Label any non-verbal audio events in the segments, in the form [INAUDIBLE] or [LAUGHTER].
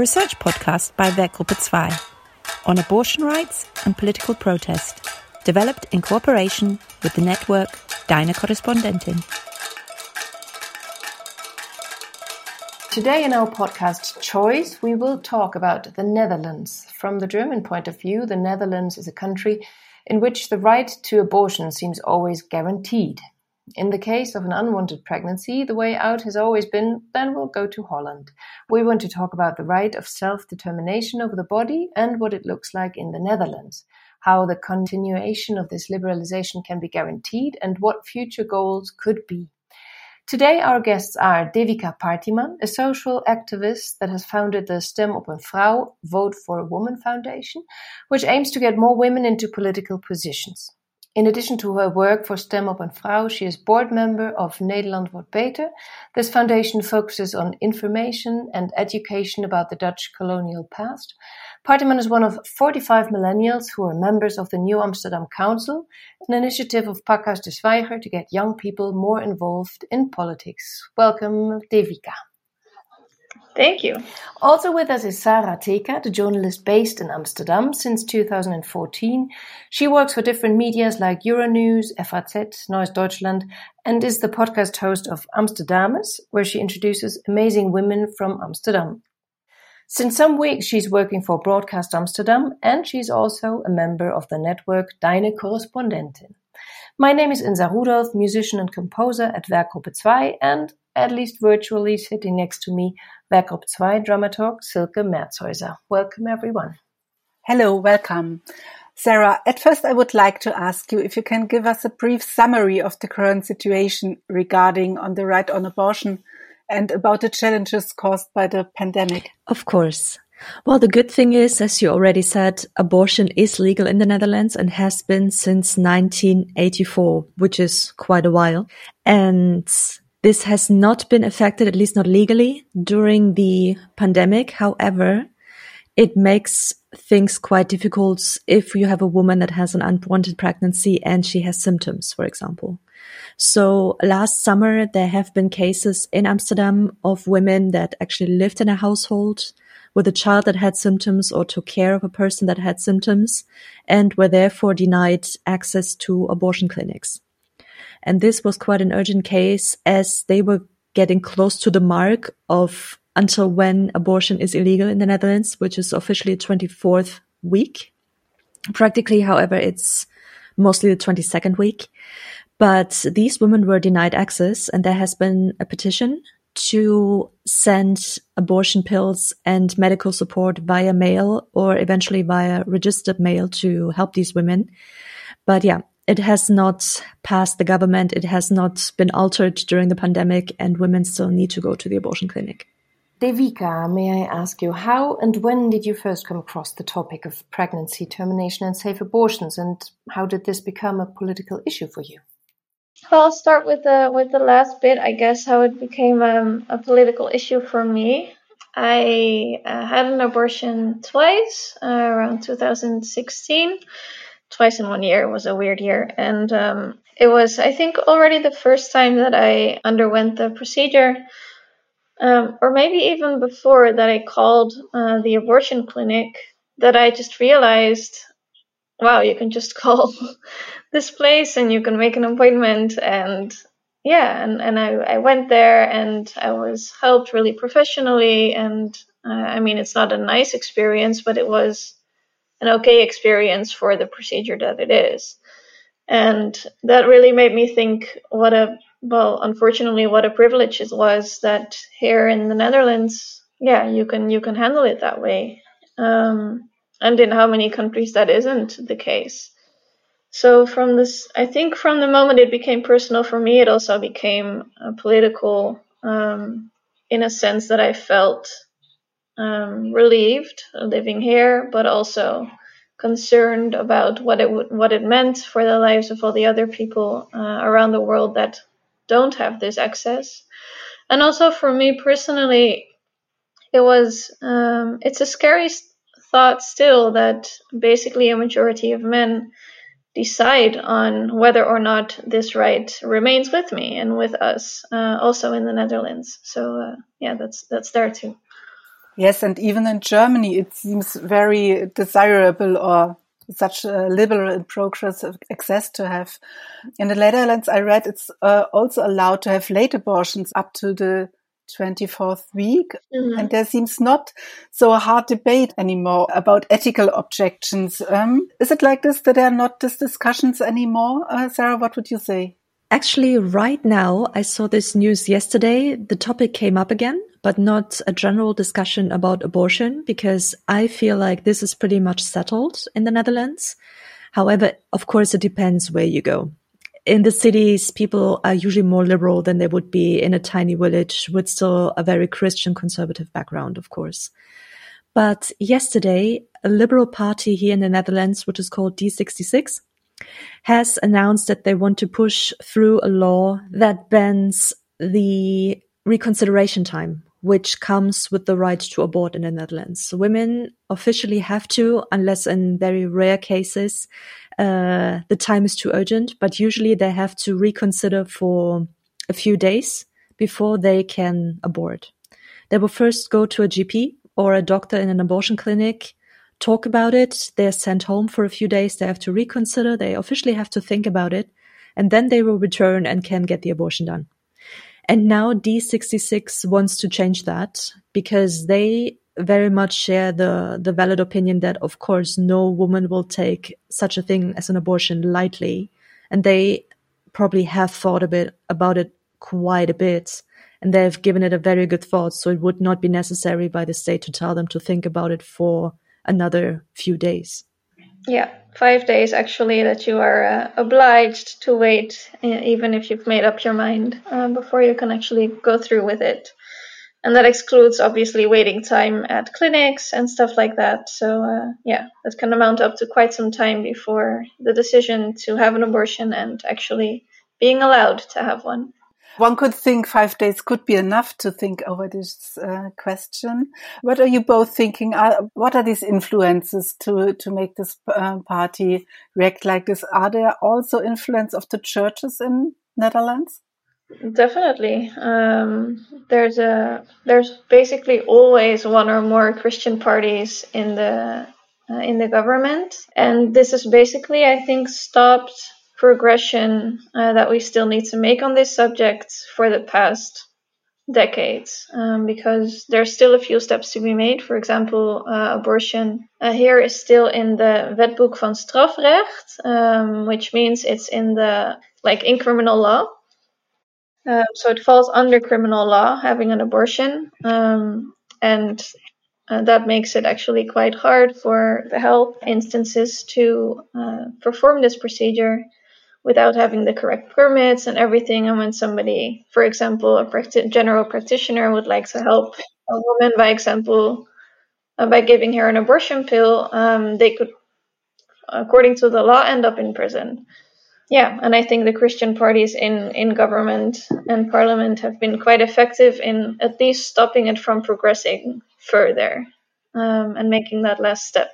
A research podcast by Werkgruppe 2 on abortion rights and political protest, developed in cooperation with the network Deine Korrespondentin. Today in our podcast Choice, we will talk about the Netherlands. From the German point of view, the Netherlands is a country in which the right to abortion seems always guaranteed. In the case of an unwanted pregnancy, the way out has always been then we'll go to Holland. We want to talk about the right of self determination over the body and what it looks like in the Netherlands, how the continuation of this liberalization can be guaranteed, and what future goals could be. Today, our guests are Devika Partiman, a social activist that has founded the Stem op een Vrouw Vote for a Woman Foundation, which aims to get more women into political positions. In addition to her work for Stem op een Vrouw, she is board member of Nederland wordt beter. This foundation focuses on information and education about the Dutch colonial past. Partiman is one of 45 millennials who are members of the New Amsterdam Council, an initiative of Pakhuis de Zwijger to get young people more involved in politics. Welcome, Devika. Thank you. Also with us is Sarah Teka, the journalist based in Amsterdam since 2014. She works for different medias like Euronews, FAZ, Neues Deutschland, and is the podcast host of Amsterdammers, where she introduces amazing women from Amsterdam. Since some weeks, she's working for Broadcast Amsterdam, and she's also a member of the network Deine Korrespondentin. My name is Insa Rudolph, musician and composer at Werkgruppe 2, and at least virtually sitting next to me, Werkgruppe 2 dramaturg Silke Merzhäuser. Welcome, everyone. Hello, welcome. Sarah, at first I would like to ask you if you can give us a brief summary of the current situation regarding on the right on abortion and about the challenges caused by the pandemic. Of course. Well, the good thing is, as you already said, abortion is legal in the Netherlands and has been since 1984, which is quite a while. And this has not been affected, at least not legally, during the pandemic. However, it makes things quite difficult if you have a woman that has an unwanted pregnancy and she has symptoms, for example. So last summer, there have been cases in Amsterdam of women that actually lived in a household with a child that had symptoms or took care of a person that had symptoms and were therefore denied access to abortion clinics. And this was quite an urgent case as they were getting close to the mark of until when abortion is illegal in the Netherlands, which is officially 24th week. Practically, however, it's mostly the 22nd week. But these women were denied access and there has been a petition to send abortion pills and medical support via mail or eventually via registered mail to help these women. But yeah, it has not passed the government. It has not been altered during the pandemic, and women still need to go to the abortion clinic. Devika, may I ask you, how and when did you first come across the topic of pregnancy termination and safe abortions, and how did this become a political issue for you? Well, I'll start with the with the last bit. I guess how it became um, a political issue for me. I uh, had an abortion twice uh, around 2016 twice in one year. Was a weird year. And um, it was, I think, already the first time that I underwent the procedure, um, or maybe even before that I called uh, the abortion clinic, that I just realized wow, you can just [LAUGHS] call this place and you can make an appointment. And yeah, and, and I, I went there and I was helped really professionally. And uh, I mean, it's not a nice experience, but it was an okay experience for the procedure that it is. And that really made me think what a, well, unfortunately, what a privilege it was that here in the Netherlands, yeah, you can, you can handle it that way. Um, and in how many countries that isn't the case. So from this, I think from the moment it became personal for me, it also became political, um, in a sense that I felt um, relieved living here, but also concerned about what it would, what it meant for the lives of all the other people uh, around the world that don't have this access. And also for me personally, it was um, it's a scary thought still that basically a majority of men decide on whether or not this right remains with me and with us, uh, also in the Netherlands. So uh, yeah, that's that's there too. Yes, and even in Germany, it seems very desirable or such a liberal and progressive access to have. In the Netherlands, I read it's uh, also allowed to have late abortions up to the 24th week. Mm-hmm. And there seems not so a hard debate anymore about ethical objections. Um, is it like this that there are not these discussions anymore? Uh, Sarah, what would you say? Actually, right now, I saw this news yesterday. The topic came up again, but not a general discussion about abortion because I feel like this is pretty much settled in the Netherlands. However, of course, it depends where you go in the cities, people are usually more liberal than they would be in a tiny village with still a very Christian conservative background, of course. But yesterday, a liberal party here in the Netherlands, which is called D66, has announced that they want to push through a law that bans the reconsideration time, which comes with the right to abort in the Netherlands. Women officially have to, unless in very rare cases, uh, the time is too urgent, but usually they have to reconsider for a few days before they can abort. They will first go to a GP or a doctor in an abortion clinic, talk about it. They're sent home for a few days. They have to reconsider. They officially have to think about it. And then they will return and can get the abortion done. And now D66 wants to change that because they very much share the the valid opinion that of course no woman will take such a thing as an abortion lightly and they probably have thought a bit about it quite a bit and they've given it a very good thought so it would not be necessary by the state to tell them to think about it for another few days yeah five days actually that you are uh, obliged to wait even if you've made up your mind uh, before you can actually go through with it and that excludes obviously waiting time at clinics and stuff like that. So uh, yeah, that can amount up to quite some time before the decision to have an abortion and actually being allowed to have one. One could think five days could be enough to think over this uh, question. What are you both thinking? Are, what are these influences to to make this uh, party react like this? Are there also influence of the churches in Netherlands? Definitely. Um, there's a there's basically always one or more Christian parties in the uh, in the government, and this is basically, I think, stopped progression uh, that we still need to make on this subject for the past decades, um, because there's still a few steps to be made. For example, uh, abortion uh, here is still in the Wetboek van Strafrecht, um, which means it's in the like in criminal law. Um, so it falls under criminal law having an abortion, um, and uh, that makes it actually quite hard for the health instances to uh, perform this procedure without having the correct permits and everything. And when somebody, for example, a practi- general practitioner would like to help a woman, by example, uh, by giving her an abortion pill, um, they could, according to the law, end up in prison. Yeah, and I think the Christian parties in, in government and parliament have been quite effective in at least stopping it from progressing further um, and making that last step.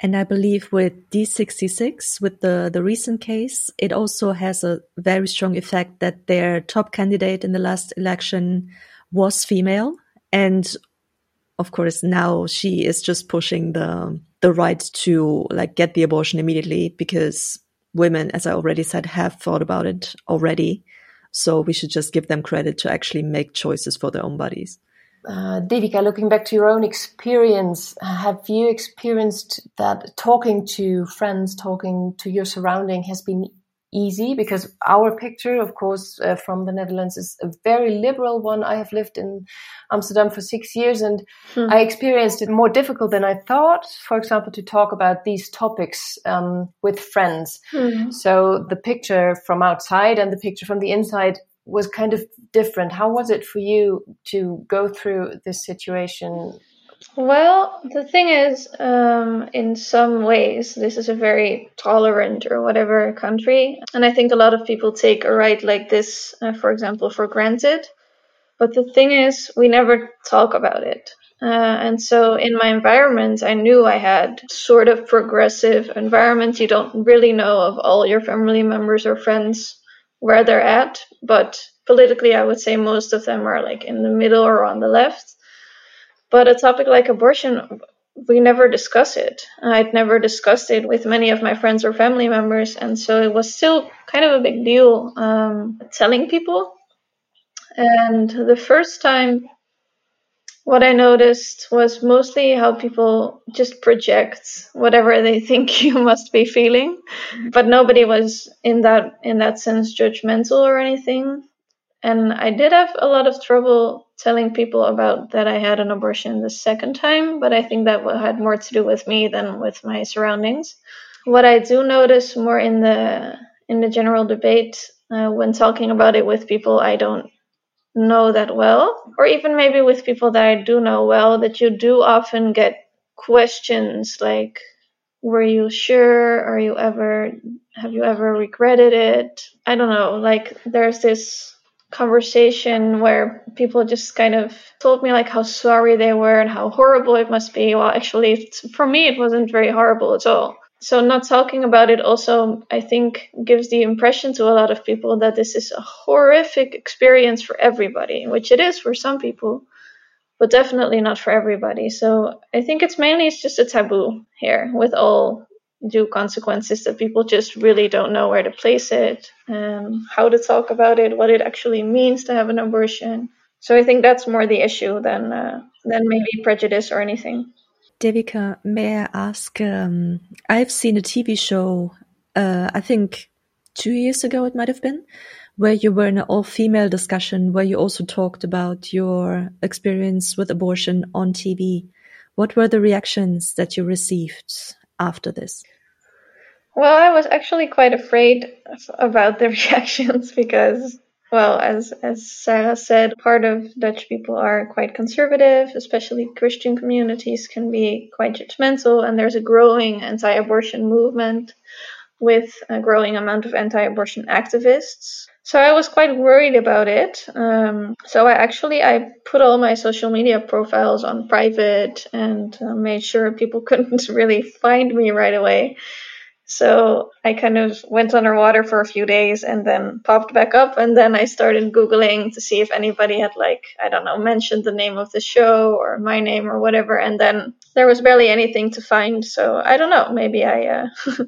And I believe with D66, with the, the recent case, it also has a very strong effect that their top candidate in the last election was female. And of course, now she is just pushing the, the right to like get the abortion immediately because women, as I already said, have thought about it already. So we should just give them credit to actually make choices for their own bodies. Uh, Devika, looking back to your own experience, have you experienced that talking to friends, talking to your surrounding has been easy because our picture, of course, uh, from the Netherlands is a very liberal one. I have lived in Amsterdam for six years and hmm. I experienced it more difficult than I thought, for example, to talk about these topics um, with friends. Hmm. So the picture from outside and the picture from the inside was kind of different. How was it for you to go through this situation well, the thing is, um, in some ways, this is a very tolerant or whatever country. And I think a lot of people take a right like this, uh, for example, for granted. But the thing is, we never talk about it. Uh, and so in my environment, I knew I had sort of progressive environment. You don't really know of all your family members or friends where they're at, but politically, I would say most of them are like in the middle or on the left. But a topic like abortion, we never discuss it. I'd never discussed it with many of my friends or family members, and so it was still kind of a big deal um, telling people. And the first time, what I noticed was mostly how people just project whatever they think [LAUGHS] you must be feeling, but nobody was in that in that sense judgmental or anything. And I did have a lot of trouble telling people about that I had an abortion the second time, but I think that had more to do with me than with my surroundings. What I do notice more in the in the general debate uh, when talking about it with people I don't know that well, or even maybe with people that I do know well, that you do often get questions like, "Were you sure? Are you ever? Have you ever regretted it?" I don't know. Like there's this conversation where people just kind of told me like how sorry they were and how horrible it must be. Well, actually, for me, it wasn't very horrible at all. So not talking about it also, I think, gives the impression to a lot of people that this is a horrific experience for everybody, which it is for some people, but definitely not for everybody. So I think it's mainly it's just a taboo here with all due consequences that people just really don't know where to place it, um, how to talk about it, what it actually means to have an abortion. So I think that's more the issue than uh, than maybe prejudice or anything. Devika, may I ask? Um, I've seen a TV show. Uh, I think two years ago it might have been, where you were in an all-female discussion where you also talked about your experience with abortion on TV. What were the reactions that you received after this? Well, I was actually quite afraid about the [LAUGHS] reactions because, well, as as Sarah said, part of Dutch people are quite conservative, especially Christian communities can be quite judgmental, and there's a growing anti-abortion movement with a growing amount of anti-abortion activists. So I was quite worried about it. Um, so I actually I put all my social media profiles on private and uh, made sure people [LAUGHS] couldn't really find me right away. So I kind of went underwater for a few days and then popped back up and then I started googling to see if anybody had like I don't know mentioned the name of the show or my name or whatever and then there was barely anything to find. So I don't know, maybe I uh, [LAUGHS]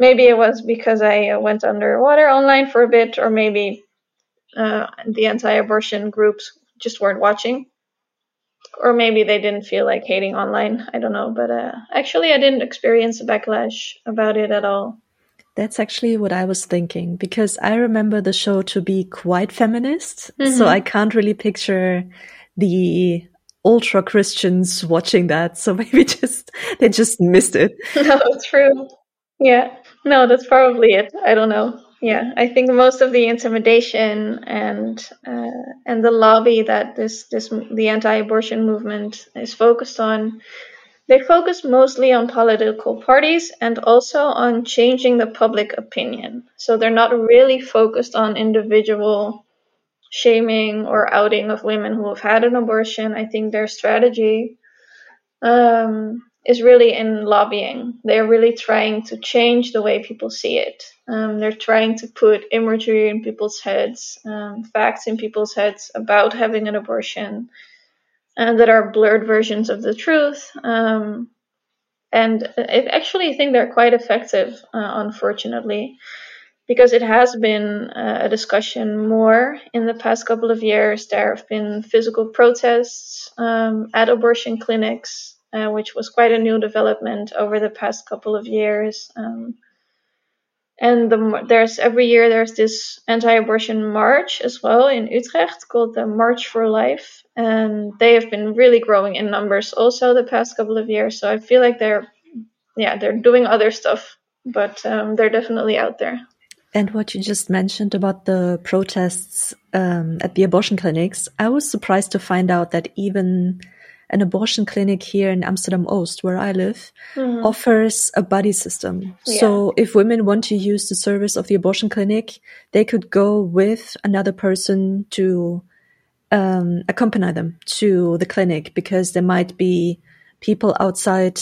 maybe it was because I uh, went underwater online for a bit, or maybe uh, the anti-abortion groups just weren't watching, or maybe they didn't feel like hating online. I don't know, but uh, actually, I didn't experience a backlash about it at all. That's actually what I was thinking because I remember the show to be quite feminist, mm-hmm. so I can't really picture the ultra Christians watching that. So [LAUGHS] maybe just they just missed it. [LAUGHS] No, true. Yeah. No, that's probably it. I don't know. Yeah, I think most of the intimidation and uh, and the lobby that this this the anti-abortion movement is focused on, they focus mostly on political parties and also on changing the public opinion. So they're not really focused on individual shaming or outing of women who have had an abortion. I think their strategy um, is really in lobbying. They're really trying to change the way people see it. Um, they're trying to put imagery in people's heads, um, facts in people's heads about having an abortion, and that are blurred versions of the truth. Um, and I actually think they're quite effective, uh, unfortunately, because it has been uh, a discussion more in the past couple of years. There have been physical protests um, at abortion clinics uh, which was quite a new development over the past couple of years. Um, and the, there's every year there's this anti-abortion march as well in Utrecht called the March for Life, and they have been really growing in numbers also the past couple of years. So I feel like they're, yeah, they're doing other stuff, but um, they're definitely out there. And what you just mentioned about the protests um, at the abortion clinics, I was surprised to find out that even an abortion clinic here in Amsterdam Oost, where I live, mm. offers a buddy system. Yeah. So if women want to use the service of the abortion clinic, they could go with another person to um, accompany them to the clinic because there might be people outside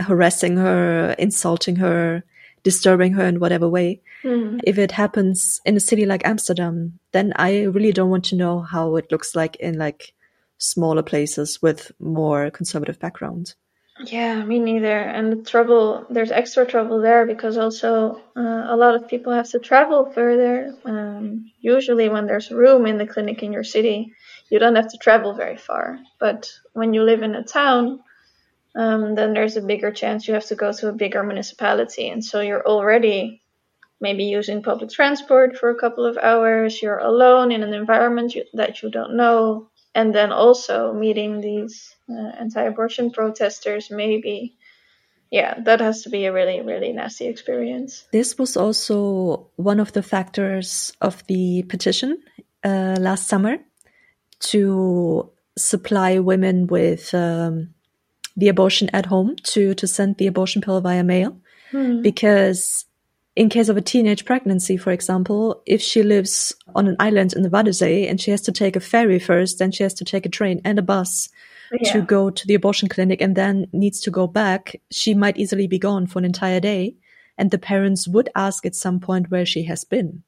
harassing her, insulting her, disturbing her in whatever way. Mm. If it happens in a city like Amsterdam, then I really don't want to know how it looks like in like smaller places with more conservative background. Yeah, me neither. And the trouble, there's extra trouble there because also uh, a lot of people have to travel further. Um, usually, when there's room in the clinic in your city, you don't have to travel very far. But when you live in a town, um, then there's a bigger chance you have to go to a bigger municipality. And so you're already maybe using public transport for a couple of hours, you're alone in an environment you, that you don't know, and then also meeting these uh, anti-abortion protesters maybe yeah that has to be a really really nasty experience this was also one of the factors of the petition uh, last summer to supply women with um, the abortion at home to to send the abortion pill via mail hmm. because in case of a teenage pregnancy, for example, if she lives on an island in the Waddenzee and she has to take a ferry first, then she has to take a train and a bus yeah. to go to the abortion clinic and then needs to go back, she might easily be gone for an entire day. And the parents would ask at some point where she has been.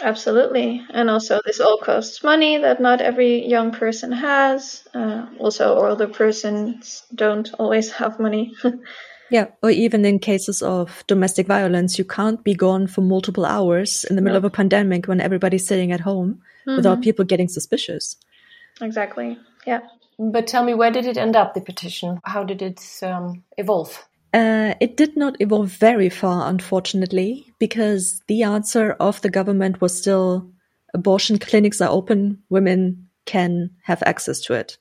Absolutely. And also, this all costs money that not every young person has. Uh, also, older persons don't always have money. [LAUGHS] Yeah, or even in cases of domestic violence, you can't be gone for multiple hours in the middle no. of a pandemic when everybody's sitting at home mm-hmm. without people getting suspicious. Exactly. Yeah. But tell me, where did it end up, the petition? How did it um, evolve? Uh, it did not evolve very far, unfortunately, because the answer of the government was still abortion clinics are open, women can have access to it.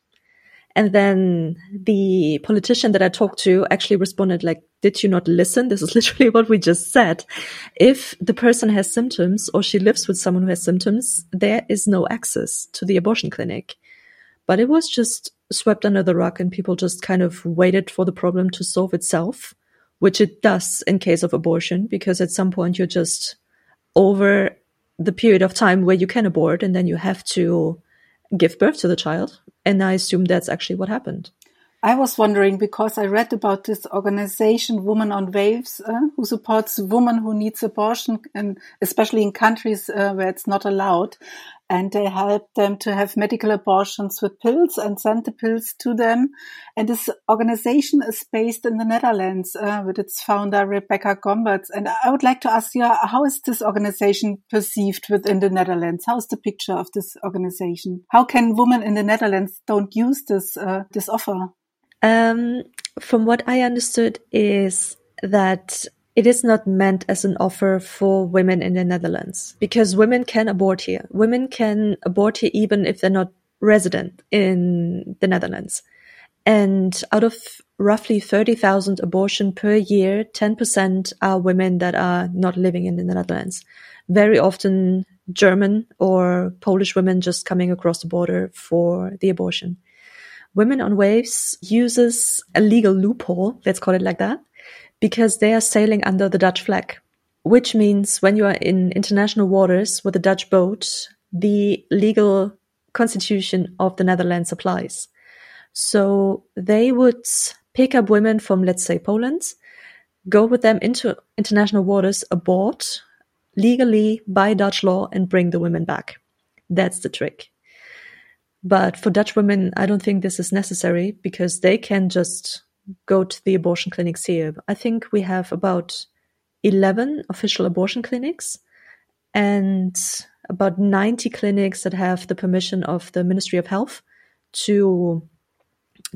And then the politician that I talked to actually responded like, did you not listen? This is [LAUGHS] literally what we just said. If the person has symptoms or she lives with someone who has symptoms, there is no access to the abortion clinic. But it was just swept under the rug and people just kind of waited for the problem to solve itself, which it does in case of abortion, because at some point you're just over the period of time where you can abort and then you have to give birth to the child. And I assume that's actually what happened. I was wondering because I read about this organization, Women on Waves, uh, who supports women who needs abortion, and especially in countries uh, where it's not allowed. And they help them to have medical abortions with pills and send the pills to them. And this organization is based in the Netherlands uh, with its founder, Rebecca Gomperts. And I would like to ask you, how is this organization perceived within the Netherlands? How's the picture of this organization? How can women in the Netherlands don't use this, uh, this offer? Um, from what I understood is that it is not meant as an offer for women in the Netherlands because women can abort here. Women can abort here even if they're not resident in the Netherlands. And out of roughly 30,000 abortion per year, 10% are women that are not living in the Netherlands. Very often German or Polish women just coming across the border for the abortion. Women on Waves uses a legal loophole, let's call it like that, because they are sailing under the Dutch flag, which means when you are in international waters with a Dutch boat, the legal constitution of the Netherlands applies. So they would pick up women from, let's say, Poland, go with them into international waters, abort legally by Dutch law, and bring the women back. That's the trick. But for Dutch women, I don't think this is necessary because they can just go to the abortion clinics here. I think we have about 11 official abortion clinics and about 90 clinics that have the permission of the Ministry of Health to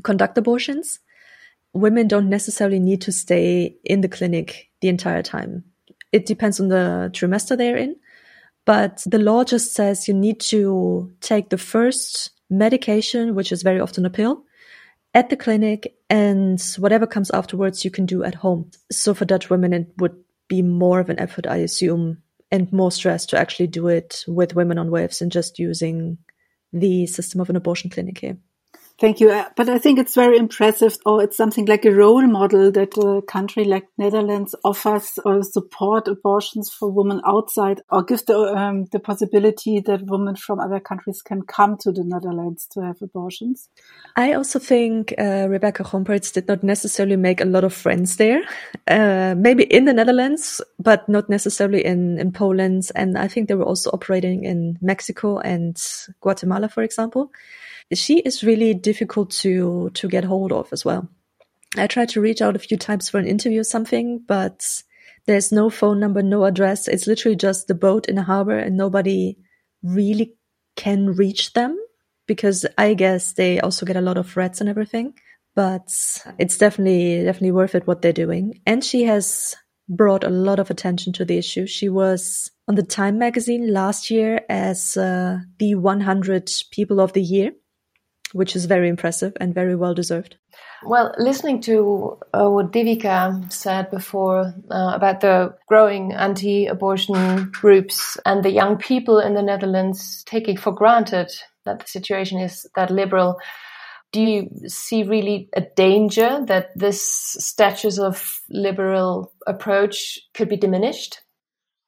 conduct abortions. Women don't necessarily need to stay in the clinic the entire time. It depends on the trimester they're in. But the law just says you need to take the first medication, which is very often a pill, at the clinic, and whatever comes afterwards, you can do at home. So for Dutch women, it would be more of an effort, I assume, and more stress to actually do it with women on waves and just using the system of an abortion clinic here. Thank you. Uh, but I think it's very impressive, or it's something like a role model that a country like Netherlands offers or support abortions for women outside, or give the um, the possibility that women from other countries can come to the Netherlands to have abortions. I also think uh, Rebecca Gomperts did not necessarily make a lot of friends there. Uh, maybe in the Netherlands, but not necessarily in in Poland. And I think they were also operating in Mexico and Guatemala, for example. She is really difficult to to get hold of as well. I tried to reach out a few times for an interview or something, but there's no phone number, no address. It's literally just the boat in a harbor and nobody really can reach them because I guess they also get a lot of threats and everything. But it's definitely, definitely worth it what they're doing. And she has brought a lot of attention to the issue. She was on the Time magazine last year as uh, the 100 People of the Year, which is very impressive and very well deserved. Well, listening to uh, what Devika said before uh, about the growing anti-abortion groups and the young people in the Netherlands taking for granted that the situation is that liberal, do you see really a danger that this status of liberal approach could be diminished?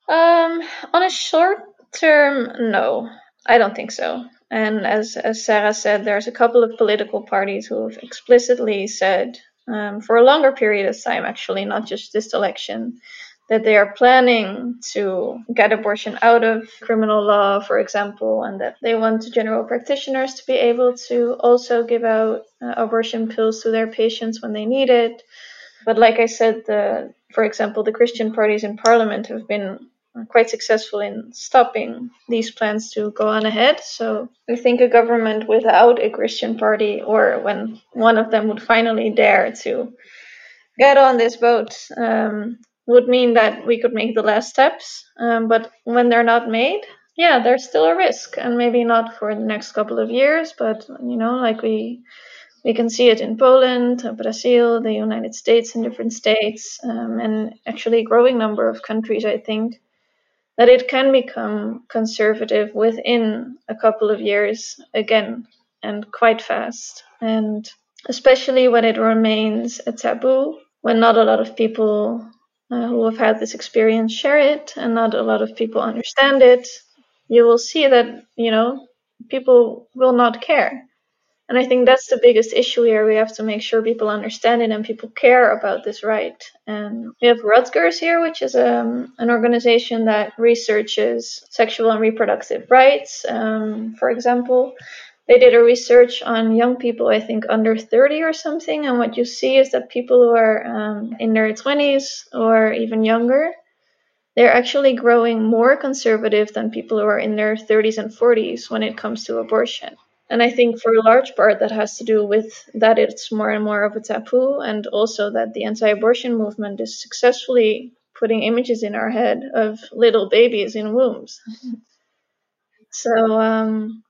Um, on a short term, no, I don't think so. And as, as Sarah said, there's a couple of political parties who have explicitly said, um, for a longer period of time, actually, not just this election, that they are planning to get abortion out of criminal law, for example, and that they want general practitioners to be able to also give out uh, abortion pills to their patients when they need it. But like I said, the, for example, the Christian parties in parliament have been quite successful in stopping these plans to go on ahead. So I think a government without a Christian party, or when one of them would finally dare to get on this boat, um, would mean that we could make the last steps. Um, but when they're not made, yeah, there's still a risk, and maybe not for the next couple of years, but you know, like we we can see it in Poland, Brazil, the United States, in different states, um, and actually a growing number of countries, I think that it can become conservative within a couple of years again and quite fast. And especially when it remains a taboo, when not a lot of people uh, who have had this experience share it and not a lot of people understand it, you will see that, you know, people will not care. And I think that's the biggest issue here. We have to make sure people understand it and people care about this right. And we have Rutgers here, which is um, an organization that researches sexual and reproductive rights. Um, for example, they did a research on young people, I think under 30 or something. And what you see is that people who are um, in their 20s or even younger, they're actually growing more conservative than people who are in their 30s and 40s when it comes to abortion. And I think for a large part that has to do with that it's more and more of a taboo, and also that the anti abortion movement is successfully putting images in our head of little babies in wombs. [LAUGHS] so, um,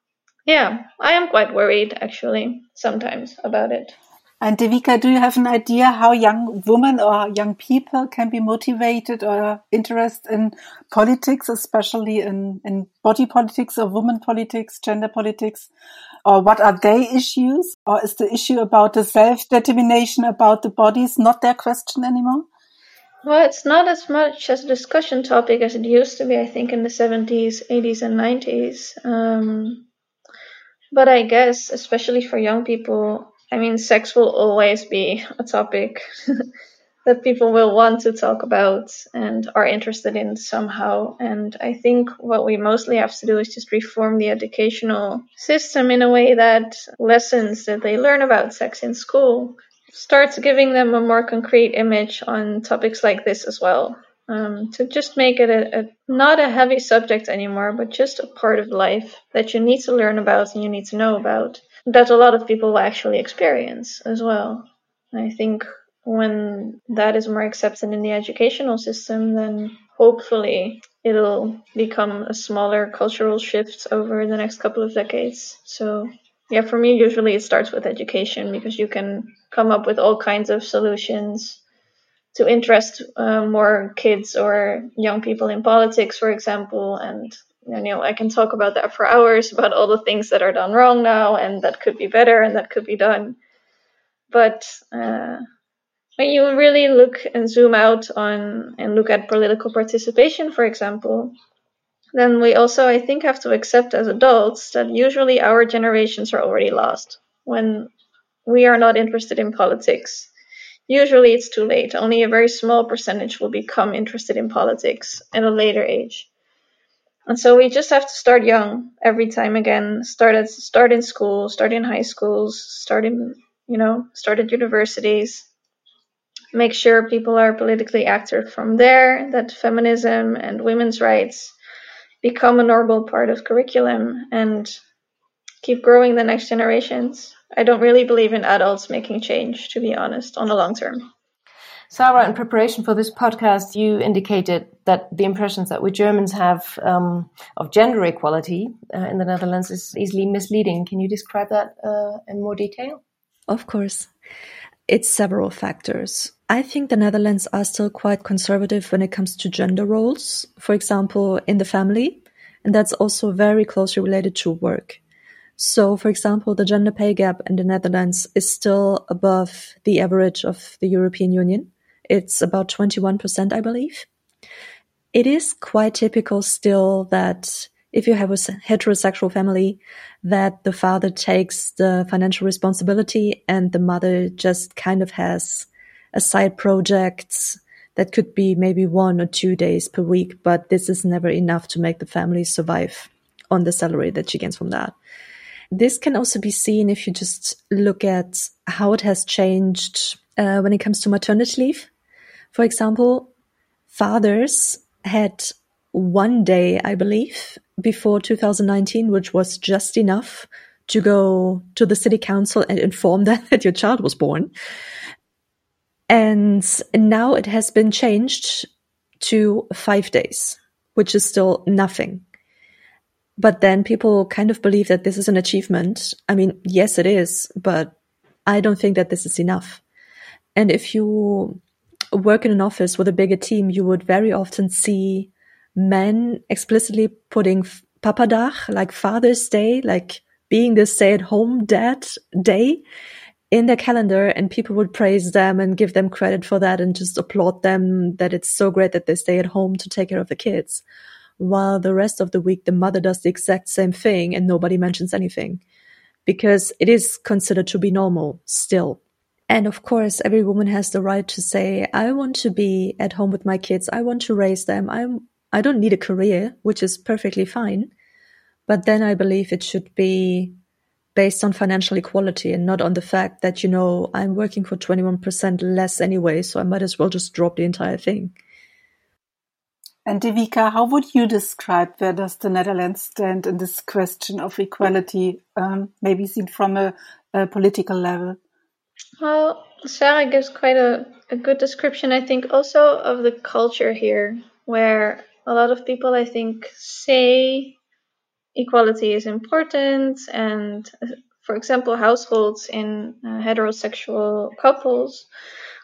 yeah, I am quite worried actually sometimes about it. And Devika, do you have an idea how young women or young people can be motivated or interested in politics, especially in, in body politics or women politics, gender politics? Or what are their issues? Or is the issue about the self-determination about the bodies not their question anymore? Well, it's not as much as a discussion topic as it used to be, I think, in the 70s, 80s, and 90s. Um, but I guess, especially for young people, I mean, sex will always be a topic [LAUGHS] that people will want to talk about and are interested in somehow. And I think what we mostly have to do is just reform the educational system in a way that lessons that they learn about sex in school starts giving them a more concrete image on topics like this as well. Um, to just make it a, a, not a heavy subject anymore, but just a part of life that you need to learn about and you need to know about that a lot of people actually experience as well. I think when that is more accepted in the educational system, then hopefully it'll become a smaller cultural shift over the next couple of decades. So, yeah, for me, usually it starts with education because you can come up with all kinds of solutions to interest uh, more kids or young people in politics, for example, and you know, I can talk about that for hours about all the things that are done wrong now and that could be better and that could be done. But uh, when you really look and zoom out on and look at political participation, for example, then we also, I think, have to accept as adults that usually our generations are already lost when we are not interested in politics. Usually it's too late. Only a very small percentage will become interested in politics at a later age. And so we just have to start young every time again. Start at start in school, start in high schools, start in you know, start at universities. Make sure people are politically active from there, that feminism and women's rights become a normal part of curriculum and keep growing the next generations. I don't really believe in adults making change, to be honest, on the long term. Sarah, in preparation for this podcast, you indicated that the impressions that we Germans have um, of gender equality uh, in the Netherlands is easily misleading. Can you describe that uh, in more detail? Of course. It's several factors. I think the Netherlands are still quite conservative when it comes to gender roles, for example, in the family, and that's also very closely related to work. So, for example, the gender pay gap in the Netherlands is still above the average of the European Union. It's about 21%, I believe. It is quite typical still that if you have a heterosexual family, that the father takes the financial responsibility and the mother just kind of has a side project that could be maybe one or two days per week, but this is never enough to make the family survive on the salary that she gets from that. This can also be seen if you just look at how it has changed uh, when it comes to maternity leave. For example, fathers had one day, I believe, before 2019, which was just enough to go to the city council and inform [LAUGHS] them that your child was born. And now it has been changed to five days, which is still nothing. But then people kind of believe that this is an achievement. I mean, yes, it is, but I don't think that this is enough. And if you work in an office with a bigger team, you would very often see men explicitly putting Papadag, like Father's Day, like being the stay at home dad day in their calendar and people would praise them and give them credit for that and just applaud them that it's so great that they stay at home to take care of the kids. While the rest of the week, the mother does the exact same thing and nobody mentions anything because it is considered to be normal still. And of course, every woman has the right to say, I want to be at home with my kids. I want to raise them. I'm I don't need a career, which is perfectly fine. But then I believe it should be based on financial equality and not on the fact that, you know, I'm working for 21% less anyway, so I might as well just drop the entire thing. And Devika, how would you describe where does the Netherlands stand in this question of equality, um, maybe seen from a, a, political level? Well, Sarah gives quite a, a good description, I think, also of the culture here, where a lot of people, I think, say equality is important, and for example, households in uh, heterosexual couples,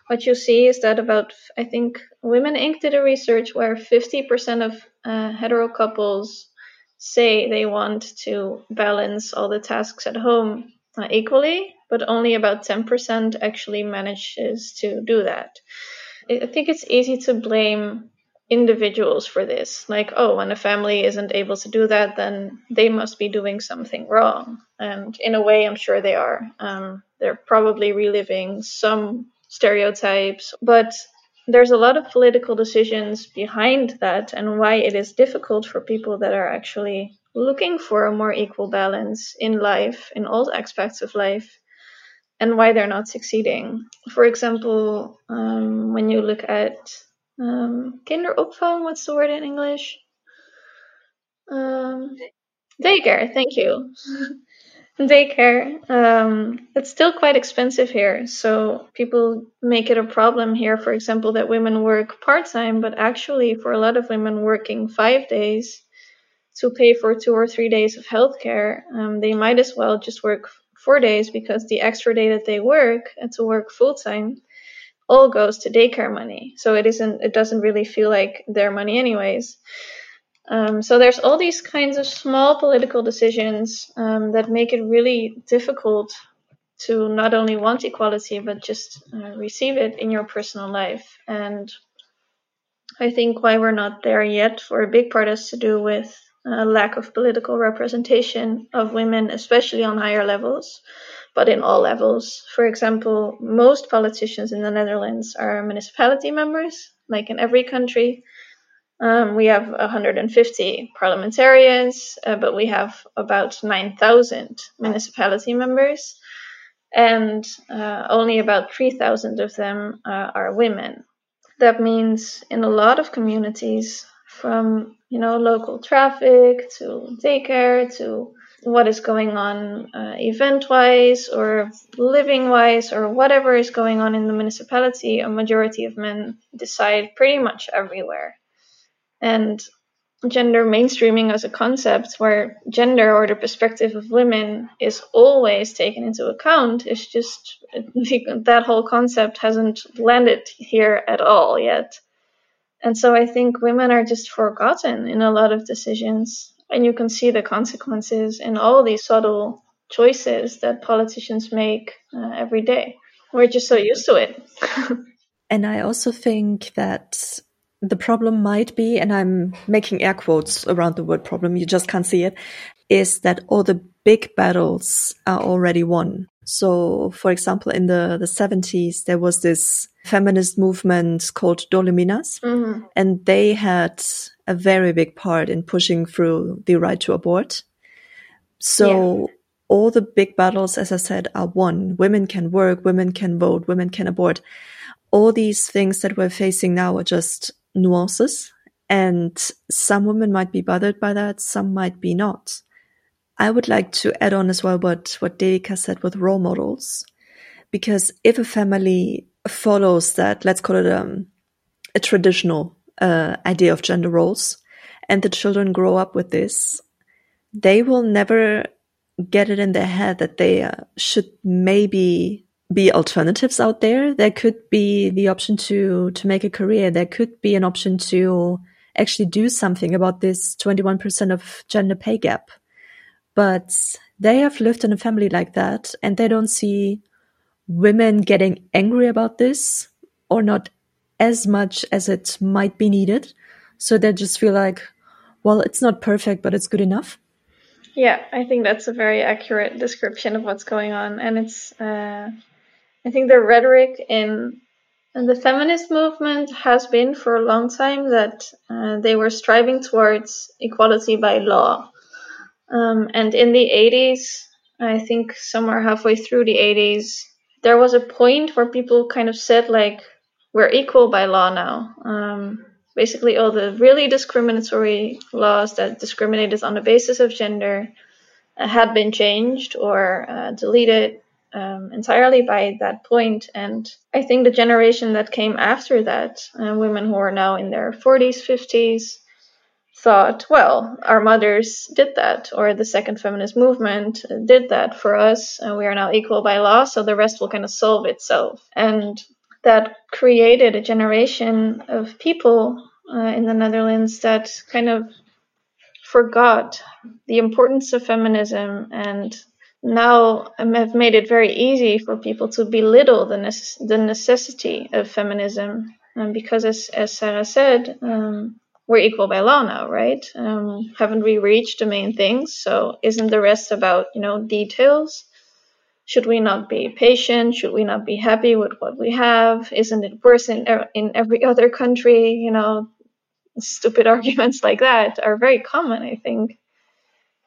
what you see is that about, I think, Women Inc. did a research where 50% of uh, hetero couples say they want to balance all the tasks at home uh, equally, but only about 10% actually manages to do that. I think it's easy to blame individuals for this. Like, oh, when a family isn't able to do that, then they must be doing something wrong. And in a way, I'm sure they are. Um, they're probably reliving some stereotypes, but there's a lot of political decisions behind that and why it is difficult for people that are actually looking for a more equal balance in life, in all aspects of life, and why they're not succeeding. For example, um, when you look at um, kinderopvang, what's the word in English? Um, daycare, thank you. [LAUGHS] daycare. Um, it's still quite expensive here, so people make it a problem here, for example, that women work part time, but actually, for a lot of women working five days to pay for two or three days of healthcare, um, they might as well just work four days because the extra day that they work and to work full time all goes to daycare money. So it isn't it doesn't really feel like their money anyways. Um, so there's all these kinds of small political decisions um, that make it really difficult to not only want equality but just uh, receive it in your personal life. And I think why we're not there yet for a big part has to do with lack of political representation of women, especially on higher levels but in all levels. For example, most politicians in the Netherlands are municipality members, like in every country. Um, we have 150 parliamentarians, uh, but we have about 9,000 municipality members, and uh, only about 3,000 of them uh, are women. That means in a lot of communities, from you know local traffic to daycare to what is going on uh, event wise or living wise or whatever is going on in the municipality, a majority of men decide pretty much everywhere. And gender mainstreaming as a concept where gender or the perspective of women is always taken into account is just [LAUGHS] that whole concept hasn't landed here at all yet. And so I think women are just forgotten in a lot of decisions and you can see the consequences in all these subtle choices that politicians make uh, every day. We're just so used to it. [LAUGHS] and I also think that the problem might be, and I'm making air quotes around the word problem, you just can't see it, is that all the big battles are already won. So, for example, in the, the 70s, there was this feminist movement called Dolle Mina's, mm-hmm. and they had a very big part in pushing through the right to abort. So, yeah. all the big battles, as I said, are won. Women can work, women can vote, women can abort. All these things that we're facing now are just nuances, and some women might be bothered by that, some might be not. I would like to add on as well what, what Devika said with role models. Because if a family follows that, let's call it um, a traditional uh, idea of gender roles, and the children grow up with this, they will never get it in their head that they uh, should maybe be alternatives out there. There could be the option to to make a career. There could be an option to actually do something about this 21% of gender pay gap but they have lived in a family like that and they don't see women getting angry about this or not as much as it might be needed. So they just feel like, well, it's not perfect, but it's good enough. Yeah, I think that's a very accurate description of what's going on. And it's, uh, I think the rhetoric in, in the feminist movement has been for a long time that uh, they were striving towards equality by law. Um, and in the 80s, I think somewhere halfway through the 80s, there was a point where people kind of said, like, we're equal by law now. Um, basically, all the really discriminatory laws that discriminated on the basis of gender uh, had been changed or uh, deleted um, entirely by that point. And I think the generation that came after that, uh, women who are now in their 40s, 50s, thought, well, our mothers did that, or the second feminist movement did that for us, and we are now equal by law, so the rest will kind of solve itself. And that created a generation of people uh, in the Netherlands that kind of forgot the importance of feminism and now have made it very easy for people to belittle the, necess- the necessity of feminism. And because, as, as Sarah said, um, we're equal by law now, right? Um, haven't we reached the main things? So isn't the rest about, you know, details? Should we not be patient? Should we not be happy with what we have? Isn't it worse in, in every [LAUGHS] other country? You know, stupid [LAUGHS] arguments like that are very common, I think.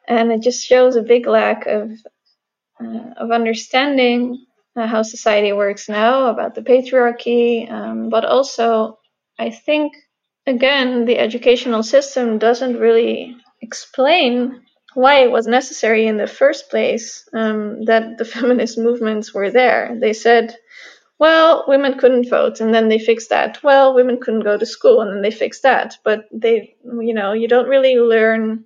And it just shows a big lack of, uh, of understanding uh, how society works now about the patriarchy, um, but also I think again, the educational system doesn't really explain why it was necessary in the first place um, that the [LAUGHS] feminist movements were there. They said, well, women couldn't vote, and then they fixed that. Well, women couldn't go to school, and then they fixed that. But they, you know, you don't really learn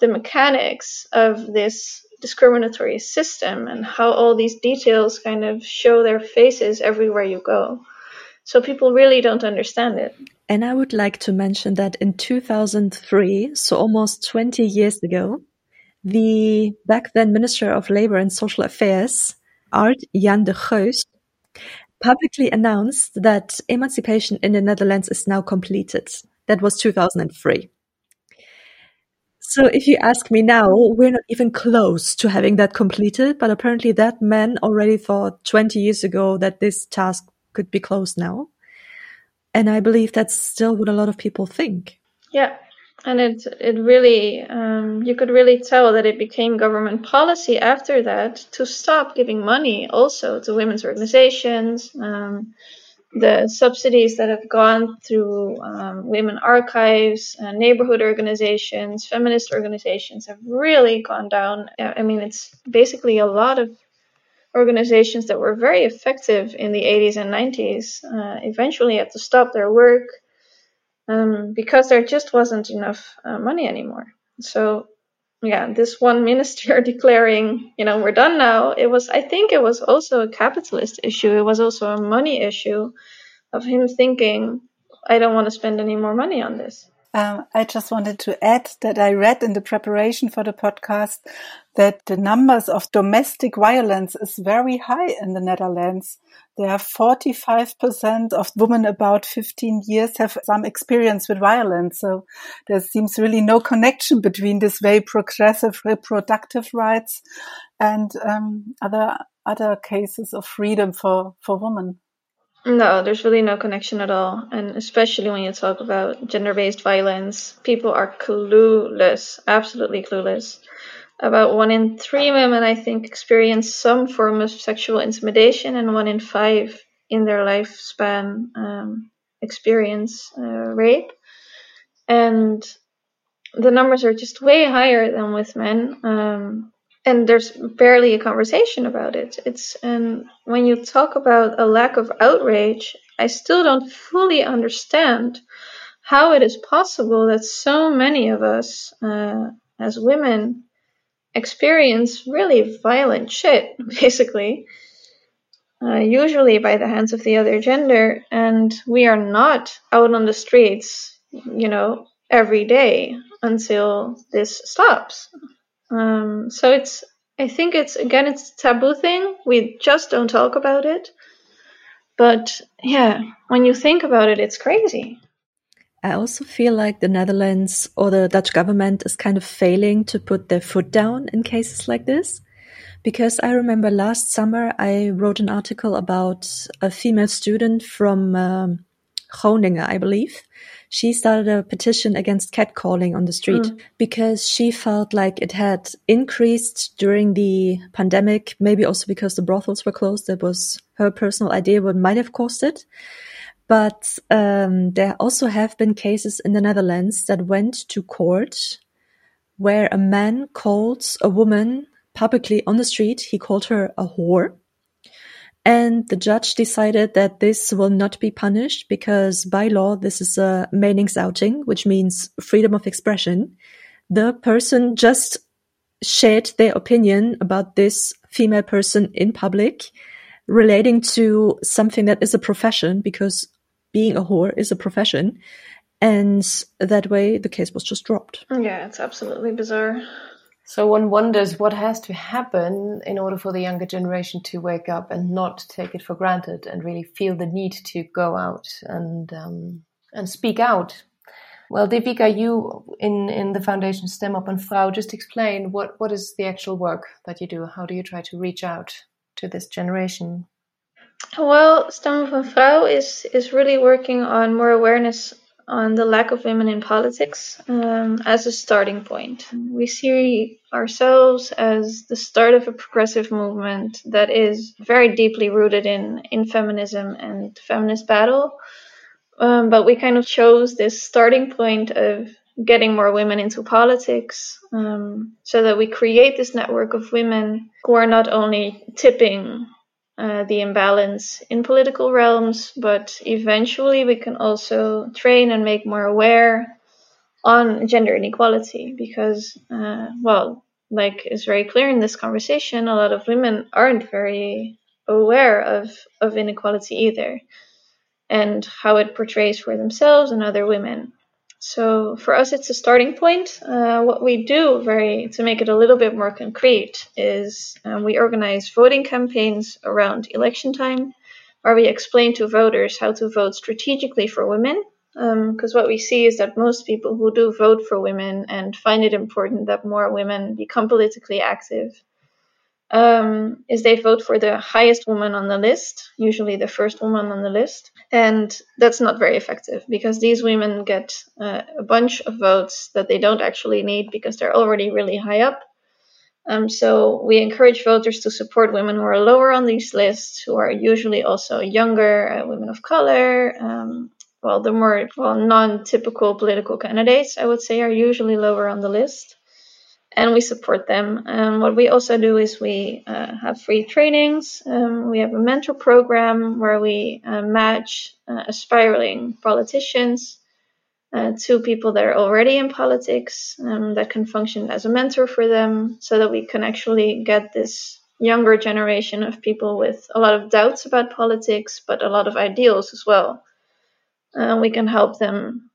the mechanics of this discriminatory system and how all these details kind of show their faces everywhere you go. So people really don't understand it. And I would like to mention that in 2003, so almost 20 years ago, the back then Minister of Labor and Social Affairs, Aart Jan de Geus, publicly announced that emancipation in the Netherlands is now completed. That was 2003. So if you ask me now, we're not even close to having that completed, but apparently that man already thought 20 years ago that this task could be closed now. And I believe that's still what a lot of people think. Yeah, and it it really um, you could really tell that it became government policy after that to stop giving money also to women's organizations. Um, the subsidies that have gone through um, women archives, uh, neighborhood organizations, feminist organizations have really gone down. I mean, it's basically a lot of organizations that were very effective in the 80s and 90s uh, eventually had to stop their work um, because there just wasn't enough uh, money anymore. So, yeah, this one [LAUGHS] minister [LAUGHS] declaring, you know, we're done now, it was, I think it was also a capitalist issue. It was also a money issue of him thinking, I don't want to spend any more money on this. Um, I just wanted to add that I read in the preparation for the podcast that the numbers of domestic violence is very high in the Netherlands. There are 45% of women about 15 years have some experience with violence. So there seems really no connection between this very progressive reproductive rights and um, other other cases of freedom for, for women. No, there's really no connection at all. And especially when you talk about gender based violence, people are clueless, absolutely clueless. About one in three women, I think, experience some form of sexual intimidation, and one in five in their lifespan um, experience uh, rape. And the numbers are just way higher than with men. Um, and there's barely a conversation about it. It's and when you talk about a lack of outrage, I still don't fully understand how it is possible that so many of us uh, as women experience really violent shit, [LAUGHS] basically, uh, usually by the hands of the other gender, and we are not out on the streets, you know, every day until this stops. Um, so it's, I think it's again, it's a taboo thing. We just don't talk about it. But yeah, when you think about it, it's crazy. I also feel like the Netherlands or the Dutch government is kind of failing to put their foot down in cases like this. Because I remember last summer I wrote an article about a female student from um, Groningen, I believe, she started a petition against catcalling on the street mm. because she felt like it had increased during the pandemic, maybe also because the brothels were closed. That was her personal idea what might have caused it. But um, there also have been cases in the Netherlands that went to court where a man called a woman publicly on the street. He called her a whore and the judge decided that this will not be punished because by law, this is a meningsuiting, which means freedom of expression. The person just shared their opinion about this female person in public relating to something that is a profession because being a whore is a profession. And that way the case was just dropped. Yeah, it's absolutely bizarre. So one wonders what has to happen in order for the younger generation to wake up and not take it for granted and really feel the need to go out and um, and speak out. Well, Devika, you in in the foundation Stem Op een Vrouw, just explain what what is the actual work that you do. How do you try to reach out to this generation? Well, Stem Op een Vrouw is is really working on more awareness on the lack of women in politics um, as a starting point. We see ourselves as the start of a progressive movement that is very deeply rooted in, in feminism and feminist battle. Um, but we kind of chose this starting point of getting more women into politics um, so that we create this network of women who are not only tipping uh, the imbalance in political realms, but eventually we can also train and make more aware on gender inequality because, uh, well, like is very clear in this conversation, a lot of women aren't very aware of, of inequality either and how it portrays for themselves and other women. So for us, it's a starting point. Uh, what we do, very to make it a little bit more concrete, is um, we organize voting campaigns around election time, where we explain to voters how to vote strategically for women. Because um, what we see is that most people who do vote for women and find it important that more women become politically active um, is they vote for the highest woman on the list, usually the first woman on the list. And that's not very effective because these women get uh, a bunch of votes that they don't actually need because they're already really high up. Um, so we encourage voters to support women who are lower on these lists, who are usually also younger, uh, women of color. Um, well, the more well non-typical political candidates, I would say, are usually lower on the list, and we support them. And what we also do is we uh, have free trainings. Um, we have a mentor program where we uh, match uh, aspiring politicians uh, to people that are already in politics um, that can function as a mentor for them so that we can actually get this younger generation of people with a lot of doubts about politics, but a lot of ideals as well. Uh, we can help them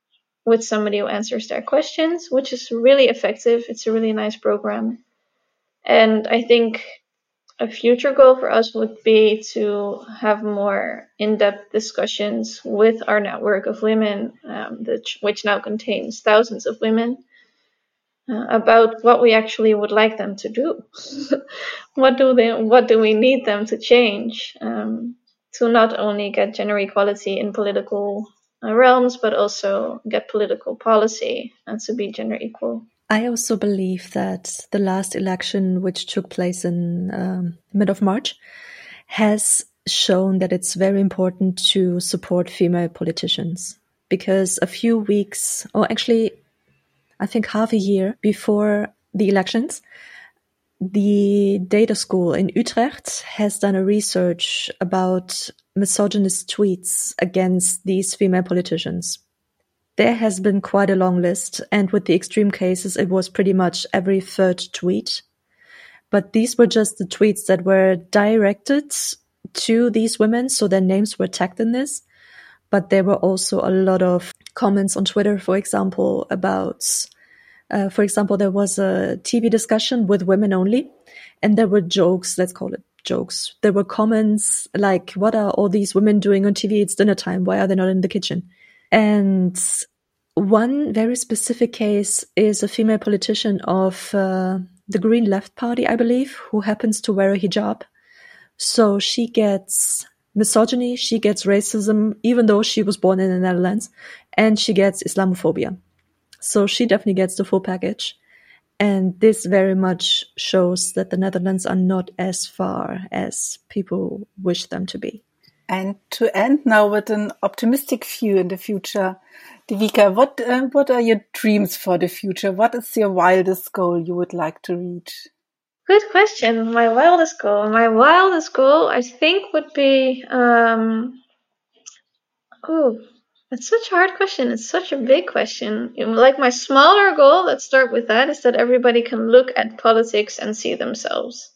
with somebody who answers their questions, which is really effective. It's a really nice program. And I think a future goal for us would be to have more in-depth discussions with our network of women, um, which now contains thousands of women, uh, about what we actually would like them to do. [LAUGHS] what do they? What do we need them to change um, to not only get gender equality in political realms, but also get political policy and to be gender equal. I also believe that the last election, which took place in um, mid of March, has shown that it's very important to support female politicians because a few weeks, or actually, I think half a year before the elections, the data school in Utrecht has done a research about misogynist tweets against these female politicians there has been quite a long list, and with the extreme cases, it was pretty much every third tweet. But these were just the tweets that were directed to these women, so their names were tagged in this. But there were also a lot of comments on Twitter, for example, about, uh, for example, there was a TV discussion with women only, and there were jokes, let's call it jokes. There were comments like, what are all these women doing on TV? It's dinner time. Why are they not in the kitchen? And one very specific case is a female politician of uh, the Green Left Party, I believe, who happens to wear a hijab. So she gets misogyny, she gets racism, even though she was born in the Netherlands, and she gets Islamophobia. So she definitely gets the full package. And this very much shows that the Netherlands are not as far as people wish them to be. And to end now with an optimistic view in the future, Devika, what uh, what are your dreams for the future? What is your wildest goal you would like to reach? Good question. My wildest goal. My wildest goal, I think, would be. Um, oh, it's such a hard question. It's such a big question. Like my smaller goal, let's start with that, is that everybody can look at politics and see themselves.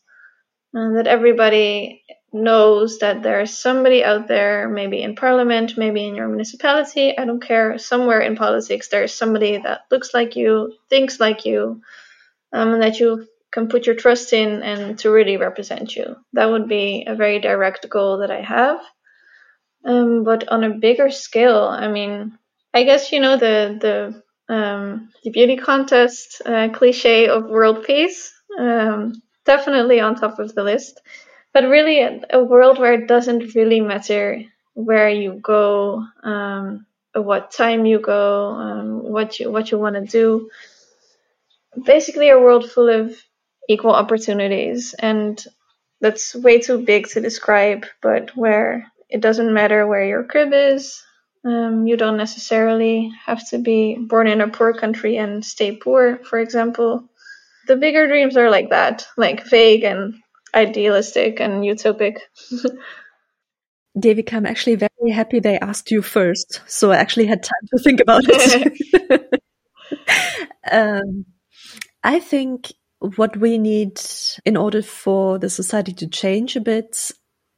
And that everybody knows that there's somebody out there, maybe in parliament, maybe in your municipality, I don't care, somewhere in politics, there's somebody that looks like you, thinks like you, um, and that you can put your trust in and to really represent you. That would be a very direct goal that I have. Um, but on a bigger scale, I mean, I guess you know the the um, the beauty contest uh, cliche of world peace. Um, definitely on top of the list but really a world where it doesn't really matter where you go, um, what time you go, um, what you what you want to do. Basically, a world full of equal opportunities, and that's way too big to describe. But where it doesn't matter where your crib is, um, you don't necessarily have to be born in a poor country and stay poor, for example. The bigger dreams are like that, like vague and idealistic and utopic. [LAUGHS] Devika, I'm actually very happy they asked you first, so I actually had time to think about it. [LAUGHS] um, I think what we need in order for the society to change a bit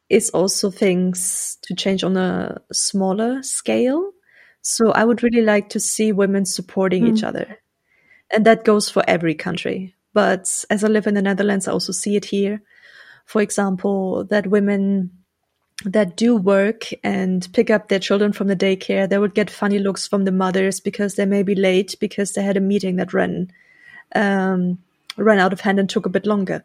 is also things to change on a smaller scale. So I would really like to see women supporting mm. each other. And that goes for every country. But as I live in the Netherlands, I also see it here for example, that women that do work and pick up their children from the daycare, they would get funny looks from the mothers because they may be late because they had a meeting that ran um, ran out of hand and took a bit longer.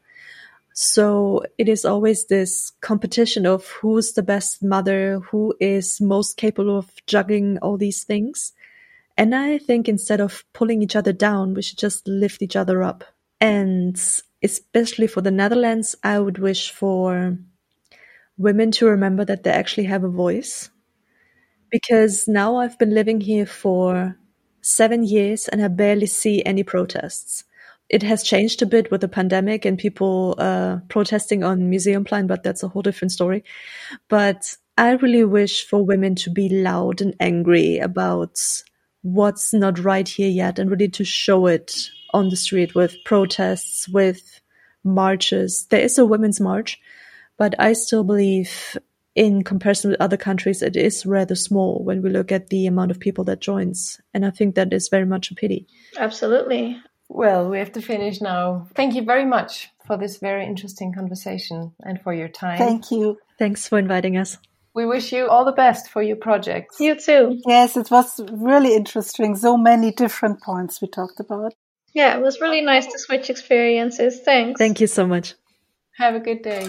So it is always this competition of who's the best mother, who is most capable of juggling all these things. And I think instead of pulling each other down, we should just lift each other up. And especially for the Netherlands, I would wish for women to remember that they actually have a voice. Because now I've been living here for seven years and I barely see any protests. It has changed a bit with the pandemic and people uh, protesting on Museumplein, but that's a whole different story. But I really wish for women to be loud and angry about what's not right here yet and really to show it on the street with protests, with marches. There is a women's march, but I still believe in comparison with other countries, it is rather small when we look at the amount of people that joins. And I think that is very much a pity. Absolutely. Well, we have to finish now. Thank you very much for this very interesting conversation and for your time. Thank you. Thanks for inviting us. We wish you all the best for your projects. You too. Yes, it was really interesting. So many different points we talked about. Yeah, it was really nice to switch experiences. Thanks. Thank you so much. Have a good day.